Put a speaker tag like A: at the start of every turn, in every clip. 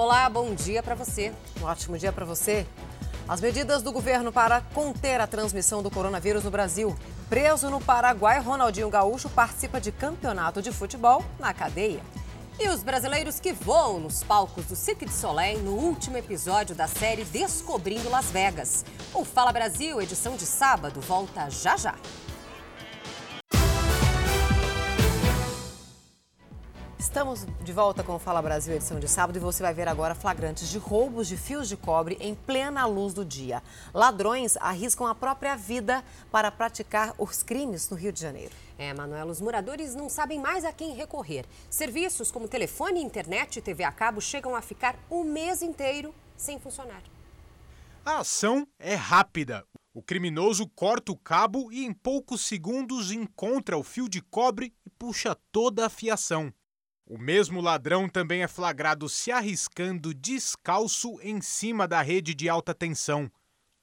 A: Olá, bom dia para você. Um ótimo dia para você. As medidas do governo para conter a transmissão do coronavírus no Brasil. Preso no Paraguai, Ronaldinho Gaúcho participa de campeonato de futebol na cadeia. E os brasileiros que voam nos palcos do Cirque du Soleil no último episódio da série Descobrindo Las Vegas. O Fala Brasil, edição de sábado, volta já já. Estamos de volta com o Fala Brasil, edição de sábado, e você vai ver agora flagrantes de roubos de fios de cobre em plena luz do dia. Ladrões arriscam a própria vida para praticar os crimes no Rio de Janeiro. É, Manuela, os moradores não sabem mais a quem recorrer. Serviços como telefone, internet e TV a cabo chegam a ficar o mês inteiro sem funcionar.
B: A ação é rápida. O criminoso corta o cabo e em poucos segundos encontra o fio de cobre e puxa toda a fiação. O mesmo ladrão também é flagrado se arriscando descalço em cima da rede de alta tensão.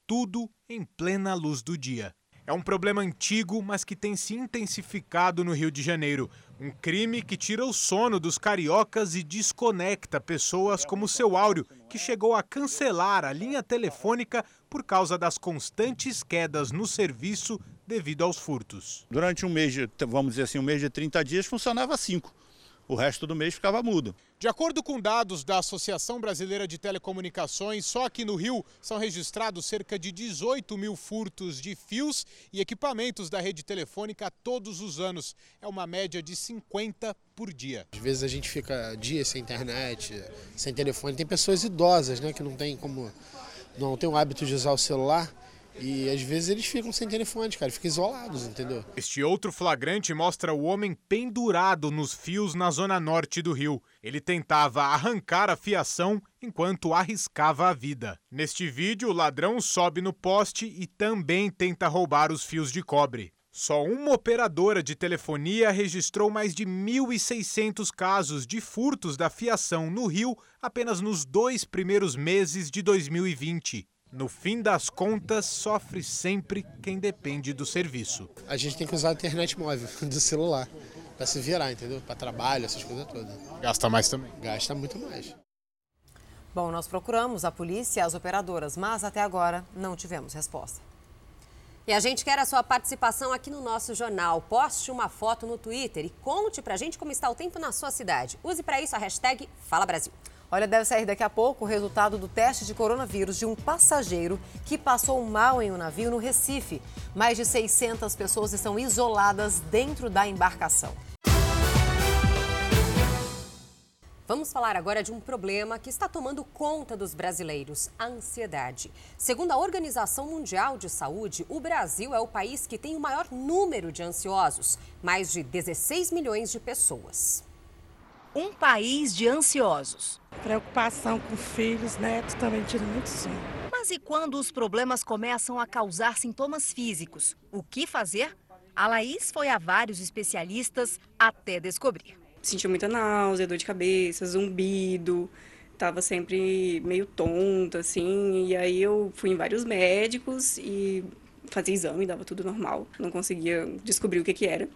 B: Tudo em plena luz do dia. É um problema antigo, mas que tem se intensificado no Rio de Janeiro. Um crime que tira o sono dos cariocas e desconecta pessoas como seu Áureo, que chegou a cancelar a linha telefônica por causa das constantes quedas no serviço devido aos furtos.
C: Durante um mês, vamos dizer assim, um mês de 30 dias, funcionava cinco o resto do mês ficava mudo.
B: De acordo com dados da Associação Brasileira de Telecomunicações, só aqui no Rio são registrados cerca de 18 mil furtos de fios e equipamentos da rede telefônica todos os anos. É uma média de 50 por dia.
D: Às vezes a gente fica dias sem internet, sem telefone. Tem pessoas idosas, né, que não tem como, não tem o hábito de usar o celular. E às vezes eles ficam sem telefone, cara, ficam isolados, entendeu?
B: Este outro flagrante mostra o homem pendurado nos fios na zona norte do Rio. Ele tentava arrancar a fiação enquanto arriscava a vida. Neste vídeo, o ladrão sobe no poste e também tenta roubar os fios de cobre. Só uma operadora de telefonia registrou mais de 1.600 casos de furtos da fiação no Rio apenas nos dois primeiros meses de 2020. No fim das contas, sofre sempre quem depende do serviço.
D: A gente tem que usar a internet móvel do celular para se virar, entendeu? Para trabalho, essas coisas todas.
B: Gasta mais também?
D: Gasta muito mais.
A: Bom, nós procuramos a polícia e as operadoras, mas até agora não tivemos resposta. E a gente quer a sua participação aqui no nosso jornal. Poste uma foto no Twitter e conte pra gente como está o tempo na sua cidade. Use para isso a hashtag Fala Brasil. Olha, deve sair daqui a pouco o resultado do teste de coronavírus de um passageiro que passou mal em um navio no Recife. Mais de 600 pessoas estão isoladas dentro da embarcação. Vamos falar agora de um problema que está tomando conta dos brasileiros: a ansiedade. Segundo a Organização Mundial de Saúde, o Brasil é o país que tem o maior número de ansiosos mais de 16 milhões de pessoas.
E: Um país de ansiosos.
F: Preocupação com filhos, netos também tira muito sono.
E: Mas e quando os problemas começam a causar sintomas físicos? O que fazer? A Laís foi a vários especialistas até descobrir.
G: Sentia muita náusea, dor de cabeça, zumbido, estava sempre meio tonta, assim. E aí eu fui em vários médicos e fazia exame, dava tudo normal. Não conseguia descobrir o que, que era.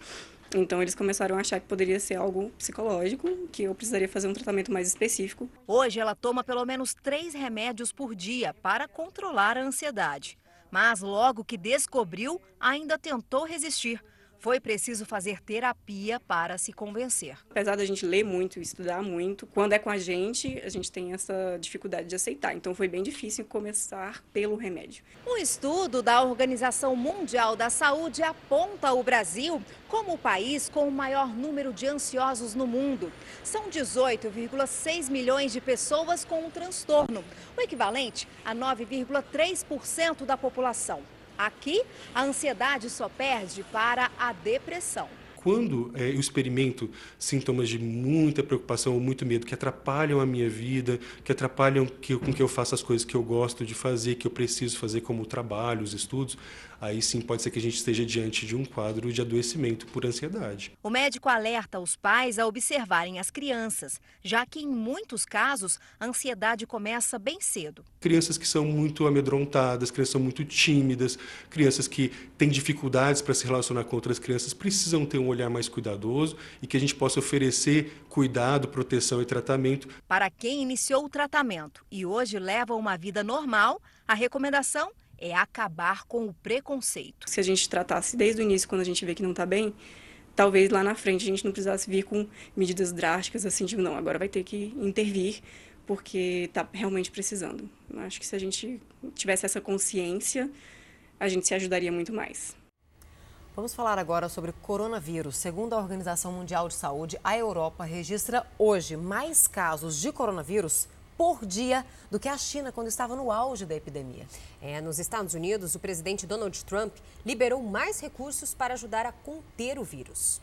G: Então eles começaram a achar que poderia ser algo psicológico, que eu precisaria fazer um tratamento mais específico.
E: Hoje ela toma pelo menos três remédios por dia para controlar a ansiedade. Mas logo que descobriu, ainda tentou resistir foi preciso fazer terapia para se convencer.
G: Apesar da gente ler muito e estudar muito, quando é com a gente, a gente tem essa dificuldade de aceitar. Então foi bem difícil começar pelo remédio.
E: Um estudo da Organização Mundial da Saúde aponta o Brasil como o país com o maior número de ansiosos no mundo. São 18,6 milhões de pessoas com o transtorno, o equivalente a 9,3% da população. Aqui, a ansiedade só perde para a depressão.
H: Quando é, eu experimento sintomas de muita preocupação ou muito medo que atrapalham a minha vida, que atrapalham que, com que eu faça as coisas que eu gosto de fazer, que eu preciso fazer como o trabalho, os estudos, aí sim pode ser que a gente esteja diante de um quadro de adoecimento por ansiedade.
E: O médico alerta os pais a observarem as crianças, já que em muitos casos a ansiedade começa bem cedo.
H: Crianças que são muito amedrontadas, crianças são muito tímidas, crianças que têm dificuldades para se relacionar com outras crianças precisam ter um olhar mais cuidadoso e que a gente possa oferecer cuidado, proteção e tratamento.
E: Para quem iniciou o tratamento e hoje leva uma vida normal, a recomendação é acabar com o preconceito.
G: Se a gente tratasse desde o início, quando a gente vê que não está bem, talvez lá na frente a gente não precisasse vir com medidas drásticas assim, tipo, não, agora vai ter que intervir porque está realmente precisando. Eu acho que se a gente tivesse essa consciência, a gente se ajudaria muito mais.
A: Vamos falar agora sobre coronavírus. Segundo a Organização Mundial de Saúde, a Europa registra hoje mais casos de coronavírus por dia do que a China quando estava no auge da epidemia. É, nos Estados Unidos, o presidente Donald Trump liberou mais recursos para ajudar a conter o vírus.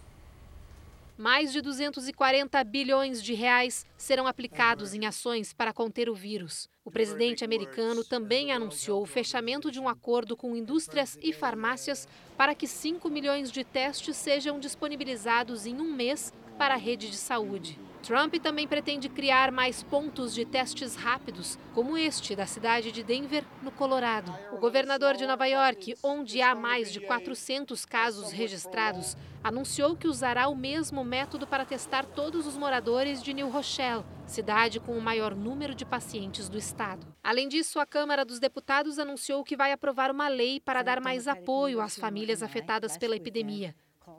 I: Mais de 240 bilhões de reais serão aplicados em ações para conter o vírus. O presidente americano também anunciou o fechamento de um acordo com indústrias e farmácias para que 5 milhões de testes sejam disponibilizados em um mês para a rede de saúde. Trump também pretende criar mais pontos de testes rápidos, como este da cidade de Denver, no Colorado. O governador de Nova York, onde há mais de 400 casos registrados, anunciou que usará o mesmo método para testar todos os moradores de New Rochelle, cidade com o maior número de pacientes do estado. Além disso, a Câmara dos Deputados anunciou que vai aprovar uma lei para dar mais apoio às famílias afetadas pela epidemia.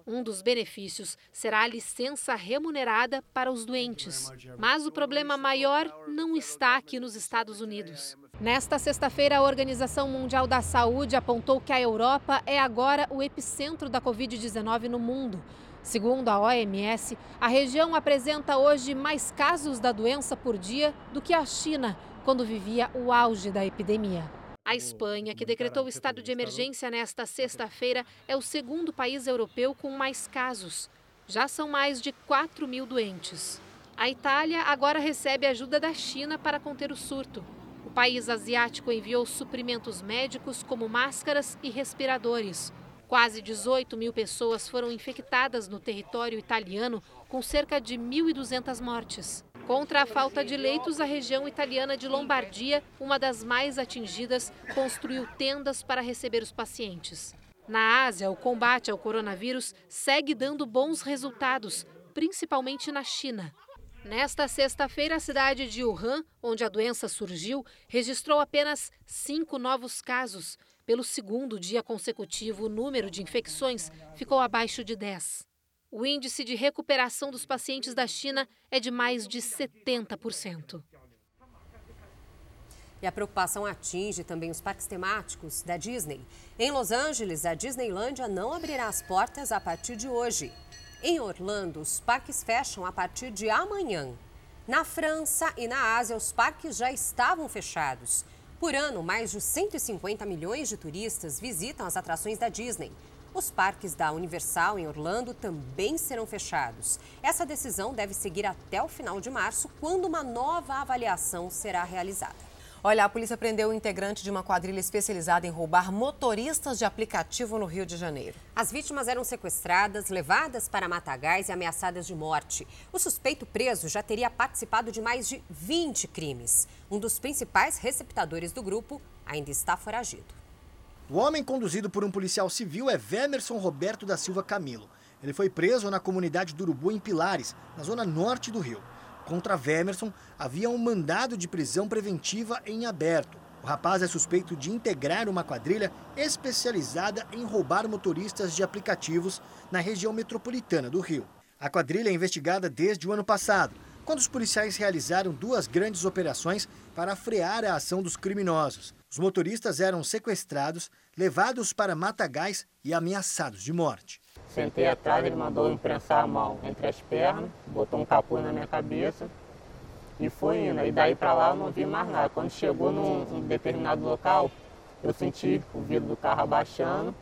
I: Um dos benefícios será a licença remunerada para os doentes. Mas o problema maior não está aqui nos Estados Unidos. Nesta sexta-feira, a Organização Mundial da Saúde apontou que a Europa é agora o epicentro da Covid-19 no mundo. Segundo a OMS, a região apresenta hoje mais casos da doença por dia do que a China, quando vivia o auge da epidemia. A Espanha, que decretou o estado de emergência nesta sexta-feira, é o segundo país europeu com mais casos. Já são mais de 4 mil doentes. A Itália agora recebe ajuda da China para conter o surto. O país asiático enviou suprimentos médicos como máscaras e respiradores. Quase 18 mil pessoas foram infectadas no território italiano, com cerca de 1.200 mortes. Contra a falta de leitos, a região italiana de Lombardia, uma das mais atingidas, construiu tendas para receber os pacientes. Na Ásia, o combate ao coronavírus segue dando bons resultados, principalmente na China. Nesta sexta-feira, a cidade de Wuhan, onde a doença surgiu, registrou apenas cinco novos casos. Pelo segundo dia consecutivo, o número de infecções ficou abaixo de 10. O índice de recuperação dos pacientes da China é de mais de 70%.
A: E a preocupação atinge também os parques temáticos da Disney. Em Los Angeles, a Disneylândia não abrirá as portas a partir de hoje. Em Orlando, os parques fecham a partir de amanhã. Na França e na Ásia, os parques já estavam fechados. Por ano, mais de 150 milhões de turistas visitam as atrações da Disney. Os parques da Universal em Orlando também serão fechados. Essa decisão deve seguir até o final de março, quando uma nova avaliação será realizada. Olha, a polícia prendeu o integrante de uma quadrilha especializada em roubar motoristas de aplicativo no Rio de Janeiro. As vítimas eram sequestradas, levadas para matagais e ameaçadas de morte. O suspeito preso já teria participado de mais de 20 crimes. Um dos principais receptadores do grupo ainda está foragido.
J: O homem conduzido por um policial civil é Vemerson Roberto da Silva Camilo. Ele foi preso na comunidade do Urubu, em Pilares, na zona norte do Rio. Contra Vemerson, havia um mandado de prisão preventiva em aberto. O rapaz é suspeito de integrar uma quadrilha especializada em roubar motoristas de aplicativos na região metropolitana do Rio. A quadrilha é investigada desde o ano passado, quando os policiais realizaram duas grandes operações para frear a ação dos criminosos. Os motoristas eram sequestrados, levados para matagais e ameaçados de morte.
K: Sentei atrás, ele mandou eu prensar a mão entre as pernas, botou um capuz na minha cabeça e foi indo. E daí para lá eu não vi mais nada. Quando chegou num, num determinado local, eu senti o vidro do carro abaixando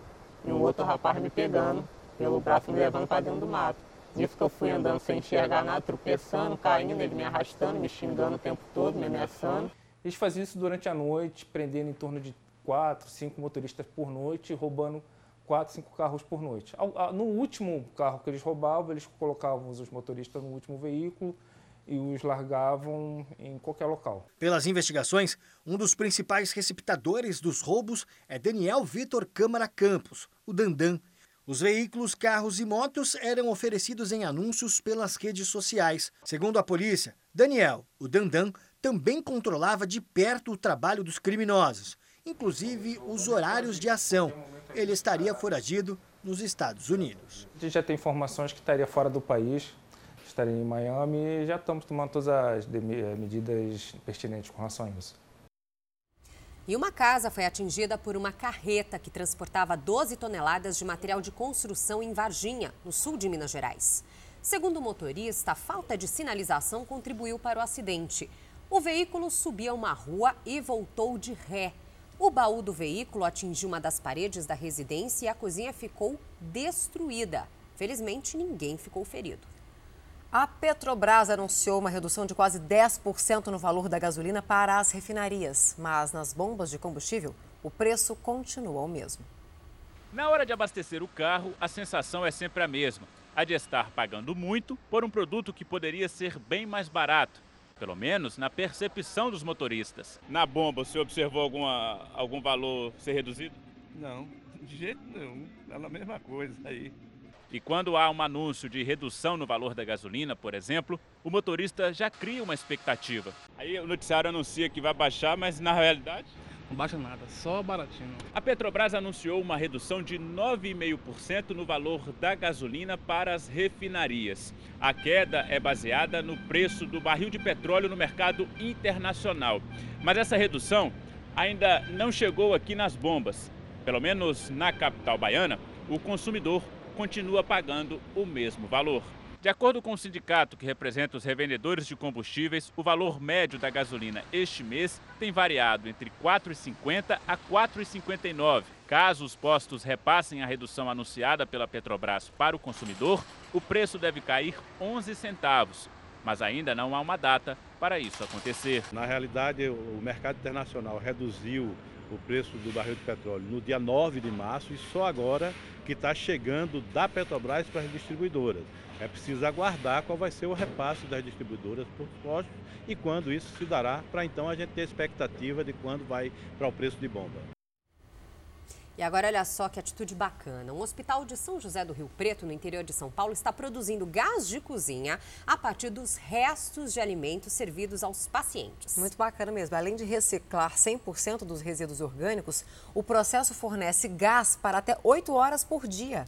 K: e um outro rapaz me pegando pelo braço me levando para dentro do mato. Nisso que eu fui andando sem enxergar nada, tropeçando, caindo, ele me arrastando, me xingando o tempo todo, me ameaçando.
L: Eles faziam isso durante a noite, prendendo em torno de quatro, cinco motoristas por noite, roubando quatro, cinco carros por noite. No último carro que eles roubavam, eles colocavam os motoristas no último veículo e os largavam em qualquer local.
J: Pelas investigações, um dos principais receptadores dos roubos é Daniel Vitor Câmara Campos, o Dandan. Os veículos, carros e motos eram oferecidos em anúncios pelas redes sociais. Segundo a polícia, Daniel, o Dandan, também controlava de perto o trabalho dos criminosos, inclusive os horários de ação. Ele estaria foragido nos Estados Unidos.
L: A gente já tem informações que estaria fora do país, estaria em Miami e já estamos tomando todas as medidas pertinentes com relação a isso.
A: E uma casa foi atingida por uma carreta que transportava 12 toneladas de material de construção em Varginha, no sul de Minas Gerais. Segundo o motorista, a falta de sinalização contribuiu para o acidente. O veículo subia uma rua e voltou de ré. O baú do veículo atingiu uma das paredes da residência e a cozinha ficou destruída. Felizmente, ninguém ficou ferido. A Petrobras anunciou uma redução de quase 10% no valor da gasolina para as refinarias, mas nas bombas de combustível o preço continua o mesmo.
M: Na hora de abastecer o carro, a sensação é sempre a mesma: a de estar pagando muito por um produto que poderia ser bem mais barato, pelo menos na percepção dos motoristas. Na bomba, você observou alguma, algum valor ser reduzido?
N: Não, de jeito nenhum. É a mesma coisa aí.
M: E quando há um anúncio de redução no valor da gasolina, por exemplo, o motorista já cria uma expectativa. Aí o noticiário anuncia que vai baixar, mas na realidade.
N: Não baixa nada, só baratinho.
M: A Petrobras anunciou uma redução de 9,5% no valor da gasolina para as refinarias. A queda é baseada no preço do barril de petróleo no mercado internacional. Mas essa redução ainda não chegou aqui nas bombas. Pelo menos na capital baiana, o consumidor continua pagando o mesmo valor. De acordo com o sindicato que representa os revendedores de combustíveis, o valor médio da gasolina este mês tem variado entre R$ 4,50 a R$ 4,59. Caso os postos repassem a redução anunciada pela Petrobras para o consumidor, o preço deve cair 11 centavos, mas ainda não há uma data para isso acontecer.
C: Na realidade, o mercado internacional reduziu o preço do barril de petróleo no dia 9 de março e só agora que está chegando da Petrobras para as distribuidoras. É preciso aguardar qual vai ser o repasse das distribuidoras por postos e quando isso se dará, para então a gente ter expectativa de quando vai para o preço de bomba.
A: E agora olha só que atitude bacana. Um hospital de São José do Rio Preto, no interior de São Paulo, está produzindo gás de cozinha a partir dos restos de alimentos servidos aos pacientes. Muito bacana mesmo. Além de reciclar 100% dos resíduos orgânicos, o processo fornece gás para até 8 horas por dia.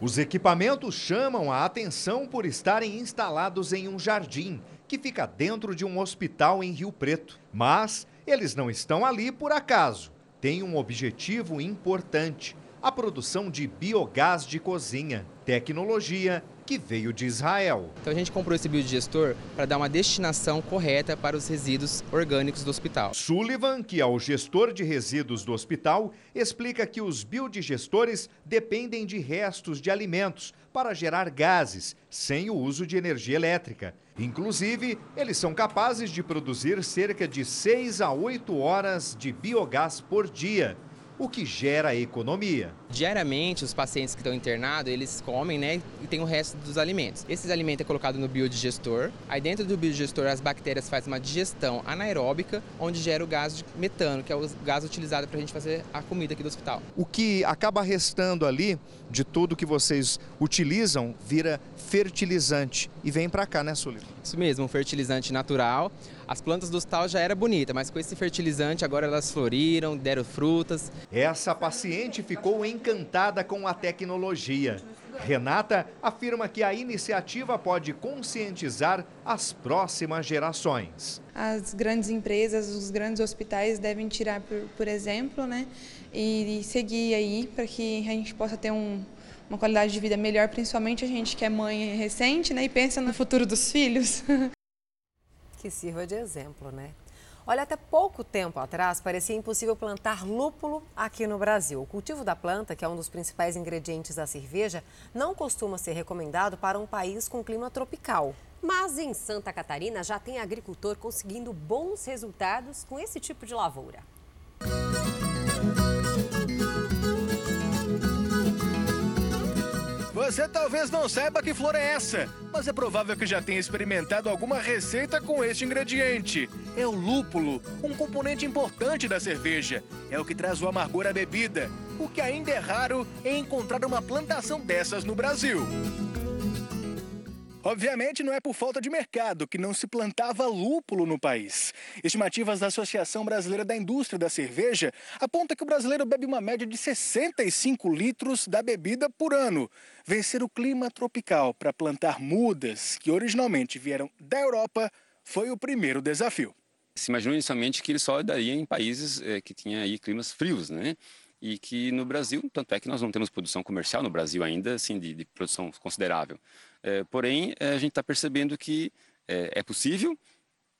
O: Os equipamentos chamam a atenção por estarem instalados em um jardim que fica dentro de um hospital em Rio Preto. Mas eles não estão ali por acaso tem um objetivo importante: a produção de biogás de cozinha, tecnologia que veio de Israel.
P: Então a gente comprou esse biodigestor para dar uma destinação correta para os resíduos orgânicos do hospital.
O: Sullivan, que é o gestor de resíduos do hospital, explica que os biodigestores dependem de restos de alimentos para gerar gases, sem o uso de energia elétrica. Inclusive, eles são capazes de produzir cerca de 6 a 8 horas de biogás por dia o que gera economia.
P: Diariamente, os pacientes que estão internados, eles comem, né, e tem o resto dos alimentos. Esses alimentos é colocado no biodigestor. Aí dentro do biodigestor, as bactérias fazem uma digestão anaeróbica, onde gera o gás de metano, que é o gás utilizado para a gente fazer a comida aqui do hospital.
O: O que acaba restando ali de tudo que vocês utilizam vira fertilizante e vem para cá, né, Sully?
P: Isso mesmo, um fertilizante natural. As plantas do hospital já era bonita, mas com esse fertilizante agora elas floriram, deram frutas.
O: Essa paciente ficou encantada com a tecnologia. Renata afirma que a iniciativa pode conscientizar as próximas gerações.
Q: As grandes empresas, os grandes hospitais devem tirar por, por exemplo, né? E, e seguir aí para que a gente possa ter um, uma qualidade de vida melhor, principalmente a gente que é mãe recente, né? E pensa no futuro dos filhos.
A: que sirva de exemplo, né? Olha, até pouco tempo atrás parecia impossível plantar lúpulo aqui no Brasil. O cultivo da planta, que é um dos principais ingredientes da cerveja, não costuma ser recomendado para um país com clima tropical. Mas em Santa Catarina já tem agricultor conseguindo bons resultados com esse tipo de lavoura.
R: Você talvez não saiba que flor é essa, mas é provável que já tenha experimentado alguma receita com este ingrediente. É o lúpulo, um componente importante da cerveja. É o que traz o amargor à bebida, o que ainda é raro em encontrar uma plantação dessas no Brasil. Obviamente, não é por falta de mercado que não se plantava lúpulo no país. Estimativas da Associação Brasileira da Indústria da Cerveja apontam que o brasileiro bebe uma média de 65 litros da bebida por ano. Vencer o clima tropical para plantar mudas, que originalmente vieram da Europa, foi o primeiro desafio.
S: Se imaginou inicialmente que ele só daria em países é, que tinham aí climas frios, né? E que no Brasil, tanto é que nós não temos produção comercial no Brasil ainda, assim, de, de produção considerável. É, porém, é, a gente está percebendo que é, é, possível,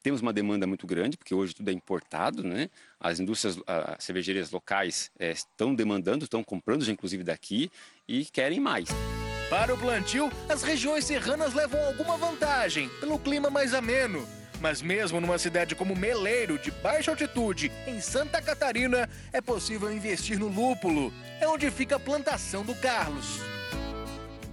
S: temos uma demanda muito grande, porque hoje tudo é importado, né? As indústrias, as cervejarias locais é, estão demandando, estão comprando já inclusive daqui e querem mais.
R: Para o plantio, as regiões serranas levam alguma vantagem, pelo clima mais ameno. Mas mesmo numa cidade como Meleiro, de baixa altitude, em Santa Catarina, é possível investir no lúpulo. É onde fica a plantação do Carlos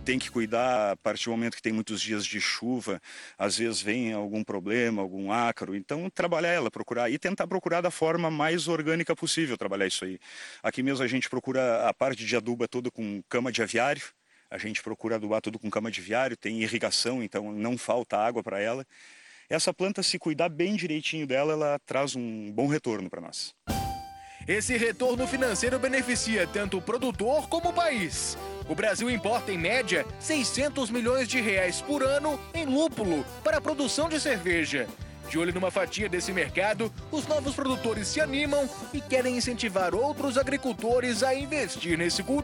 H: tem que cuidar a partir do momento que tem muitos dias de chuva, às vezes vem algum problema, algum ácaro, então trabalhar ela, procurar e tentar procurar da forma mais orgânica possível trabalhar isso aí. Aqui mesmo a gente procura a parte de adubo é toda com cama de aviário, a gente procura adubar tudo com cama de aviário, tem irrigação, então não falta água para ela. Essa planta, se cuidar bem direitinho dela, ela traz um bom retorno para nós.
R: Esse retorno financeiro beneficia tanto o produtor como o país. O Brasil importa, em média, 600 milhões de reais por ano em lúpulo para a produção de cerveja. De olho numa fatia desse mercado, os novos produtores se animam e querem incentivar outros agricultores a investir nesse cultivo.